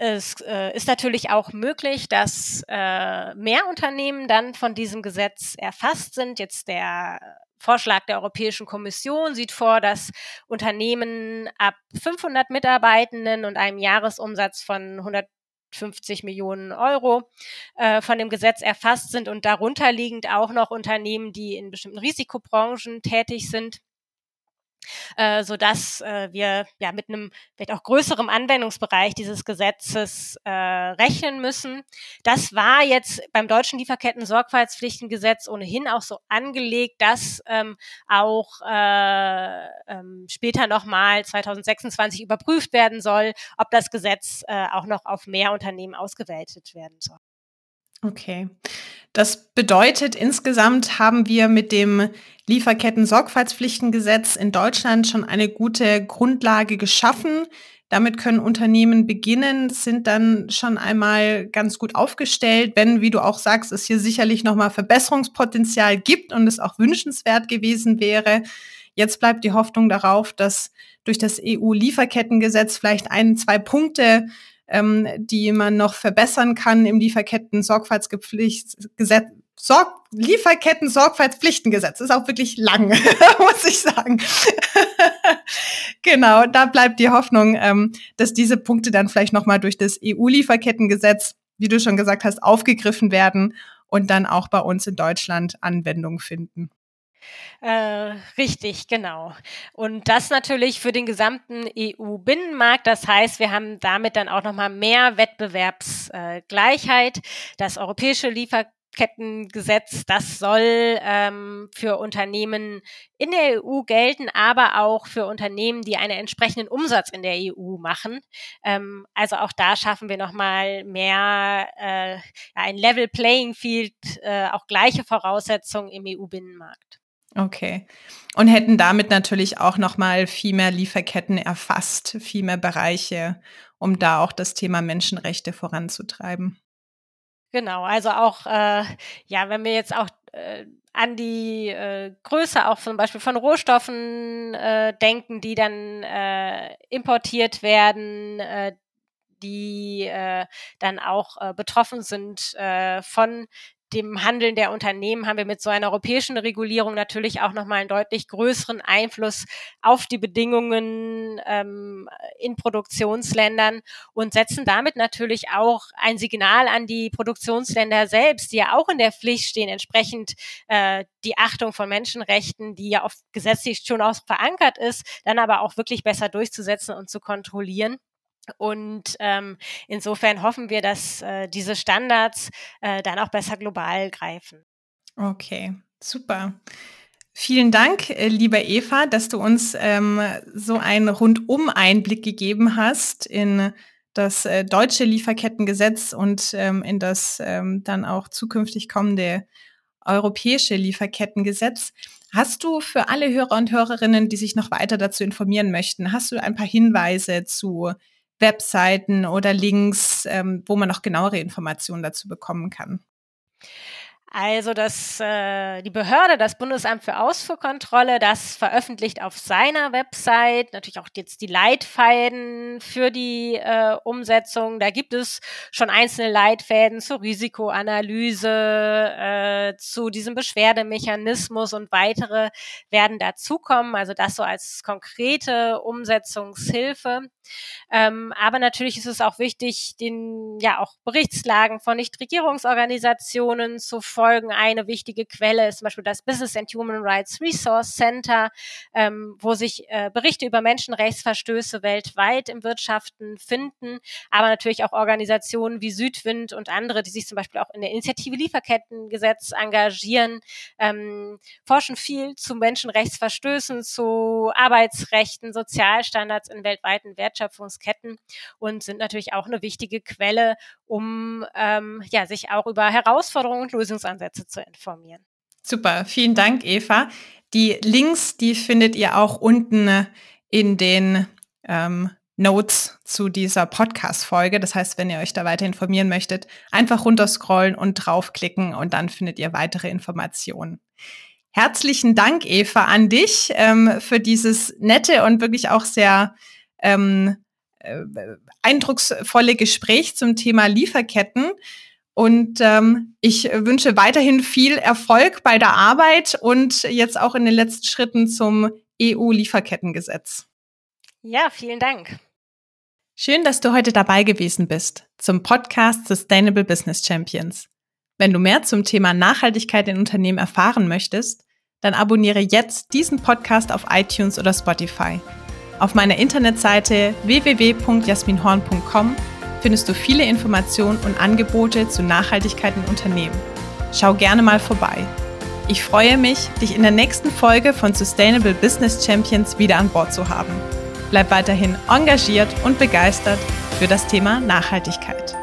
Speaker 1: es äh, ist natürlich auch möglich, dass äh, mehr Unternehmen dann von diesem Gesetz erfasst sind. Jetzt der Vorschlag der Europäischen Kommission sieht vor, dass Unternehmen ab 500 Mitarbeitenden und einem Jahresumsatz von 150 Millionen Euro äh, von dem Gesetz erfasst sind und darunter liegend auch noch Unternehmen, die in bestimmten Risikobranchen tätig sind äh, so dass äh, wir ja mit einem vielleicht auch größerem Anwendungsbereich dieses Gesetzes äh, rechnen müssen. Das war jetzt beim deutschen Lieferketten-Sorgfaltspflichtengesetz ohnehin auch so angelegt, dass ähm, auch äh, ähm, später nochmal 2026 überprüft werden soll, ob das Gesetz äh, auch noch auf mehr Unternehmen ausgeweitet werden soll.
Speaker 2: Okay. Das bedeutet, insgesamt haben wir mit dem Lieferketten-Sorgfaltspflichtengesetz in Deutschland schon eine gute Grundlage geschaffen. Damit können Unternehmen beginnen, sind dann schon einmal ganz gut aufgestellt, wenn, wie du auch sagst, es hier sicherlich nochmal Verbesserungspotenzial gibt und es auch wünschenswert gewesen wäre. Jetzt bleibt die Hoffnung darauf, dass durch das EU-Lieferkettengesetz vielleicht ein, zwei Punkte ähm, die man noch verbessern kann im Lieferketten-Sorgfaltsgesetz. Sorg Lieferketten-Sorgfaltspflichtengesetz ist auch wirklich lang, muss ich sagen. genau, da bleibt die Hoffnung, ähm, dass diese Punkte dann vielleicht nochmal durch das EU-Lieferkettengesetz, wie du schon gesagt hast, aufgegriffen werden und dann auch bei uns in Deutschland Anwendung finden.
Speaker 1: Äh, richtig, genau. Und das natürlich für den gesamten EU-Binnenmarkt. Das heißt, wir haben damit dann auch nochmal mehr Wettbewerbsgleichheit. das europäische Lieferkettengesetz, das soll ähm, für Unternehmen in der EU gelten, aber auch für Unternehmen, die einen entsprechenden Umsatz in der EU machen. Ähm, also auch da schaffen wir nochmal mehr äh, ein Level Playing Field, äh, auch gleiche Voraussetzungen im EU-Binnenmarkt.
Speaker 2: Okay. Und hätten damit natürlich auch noch mal viel mehr Lieferketten erfasst, viel mehr Bereiche, um da auch das Thema Menschenrechte voranzutreiben.
Speaker 1: Genau, also auch, äh, ja, wenn wir jetzt auch äh, an die äh, Größe auch zum Beispiel von Rohstoffen äh, denken, die dann äh, importiert werden, äh, die äh, dann auch äh, betroffen sind äh, von dem Handeln der Unternehmen haben wir mit so einer europäischen Regulierung natürlich auch nochmal einen deutlich größeren Einfluss auf die Bedingungen ähm, in Produktionsländern und setzen damit natürlich auch ein Signal an die Produktionsländer selbst, die ja auch in der Pflicht stehen, entsprechend äh, die Achtung von Menschenrechten, die ja oft gesetzlich schon auch verankert ist, dann aber auch wirklich besser durchzusetzen und zu kontrollieren. Und ähm, insofern hoffen wir, dass äh, diese Standards äh, dann auch besser global greifen.
Speaker 2: Okay, super. Vielen Dank, äh, lieber Eva, dass du uns ähm, so einen Rundum-Einblick gegeben hast in das äh, deutsche Lieferkettengesetz und ähm, in das ähm, dann auch zukünftig kommende europäische Lieferkettengesetz. Hast du für alle Hörer und Hörerinnen, die sich noch weiter dazu informieren möchten, hast du ein paar Hinweise zu Webseiten oder Links, ähm, wo man noch genauere Informationen dazu bekommen kann?
Speaker 1: Also das, äh, die Behörde, das Bundesamt für Ausfuhrkontrolle, das veröffentlicht auf seiner Website natürlich auch jetzt die Leitfäden für die äh, Umsetzung. Da gibt es schon einzelne Leitfäden zur Risikoanalyse, äh, zu diesem Beschwerdemechanismus und weitere werden dazukommen. Also das so als konkrete Umsetzungshilfe. Ähm, aber natürlich ist es auch wichtig, den ja auch Berichtslagen von Nichtregierungsorganisationen zu folgen. Eine wichtige Quelle ist zum Beispiel das Business and Human Rights Resource Center, ähm, wo sich äh, Berichte über Menschenrechtsverstöße weltweit im Wirtschaften finden, aber natürlich auch Organisationen wie Südwind und andere, die sich zum Beispiel auch in der Initiative Lieferkettengesetz engagieren, ähm, forschen viel zu Menschenrechtsverstößen, zu Arbeitsrechten, Sozialstandards in weltweiten Wertschöpfungsketten und sind natürlich auch eine wichtige Quelle, um ähm, ja, sich auch über Herausforderungen und Lösungsansätze zu informieren.
Speaker 2: Super, vielen Dank, Eva. Die Links, die findet ihr auch unten in den ähm, Notes zu dieser Podcast-Folge. Das heißt, wenn ihr euch da weiter informieren möchtet, einfach runterscrollen und draufklicken und dann findet ihr weitere Informationen. Herzlichen Dank, Eva, an dich ähm, für dieses nette und wirklich auch sehr ähm, äh, eindrucksvolle Gespräch zum Thema Lieferketten. Und ähm, ich wünsche weiterhin viel Erfolg bei der Arbeit und jetzt auch in den letzten Schritten zum EU-Lieferkettengesetz.
Speaker 1: Ja, vielen Dank.
Speaker 2: Schön, dass du heute dabei gewesen bist zum Podcast Sustainable Business Champions. Wenn du mehr zum Thema Nachhaltigkeit in Unternehmen erfahren möchtest, dann abonniere jetzt diesen Podcast auf iTunes oder Spotify. Auf meiner Internetseite www.jasminhorn.com findest du viele Informationen und Angebote zu Nachhaltigkeit in Unternehmen. Schau gerne mal vorbei. Ich freue mich, dich in der nächsten Folge von Sustainable Business Champions wieder an Bord zu haben. Bleib weiterhin engagiert und begeistert für das Thema Nachhaltigkeit.